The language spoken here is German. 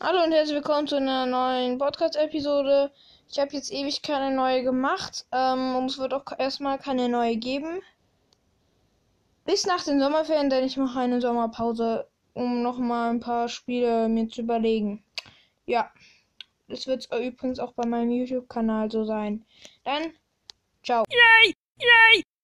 Hallo und herzlich willkommen zu einer neuen Podcast-Episode. Ich habe jetzt ewig keine neue gemacht ähm, und es wird auch erstmal keine neue geben. Bis nach den Sommerferien, denn ich mache eine Sommerpause, um nochmal ein paar Spiele mir zu überlegen. Ja, das wird übrigens auch bei meinem YouTube-Kanal so sein. Dann, ciao. Yay! Yay!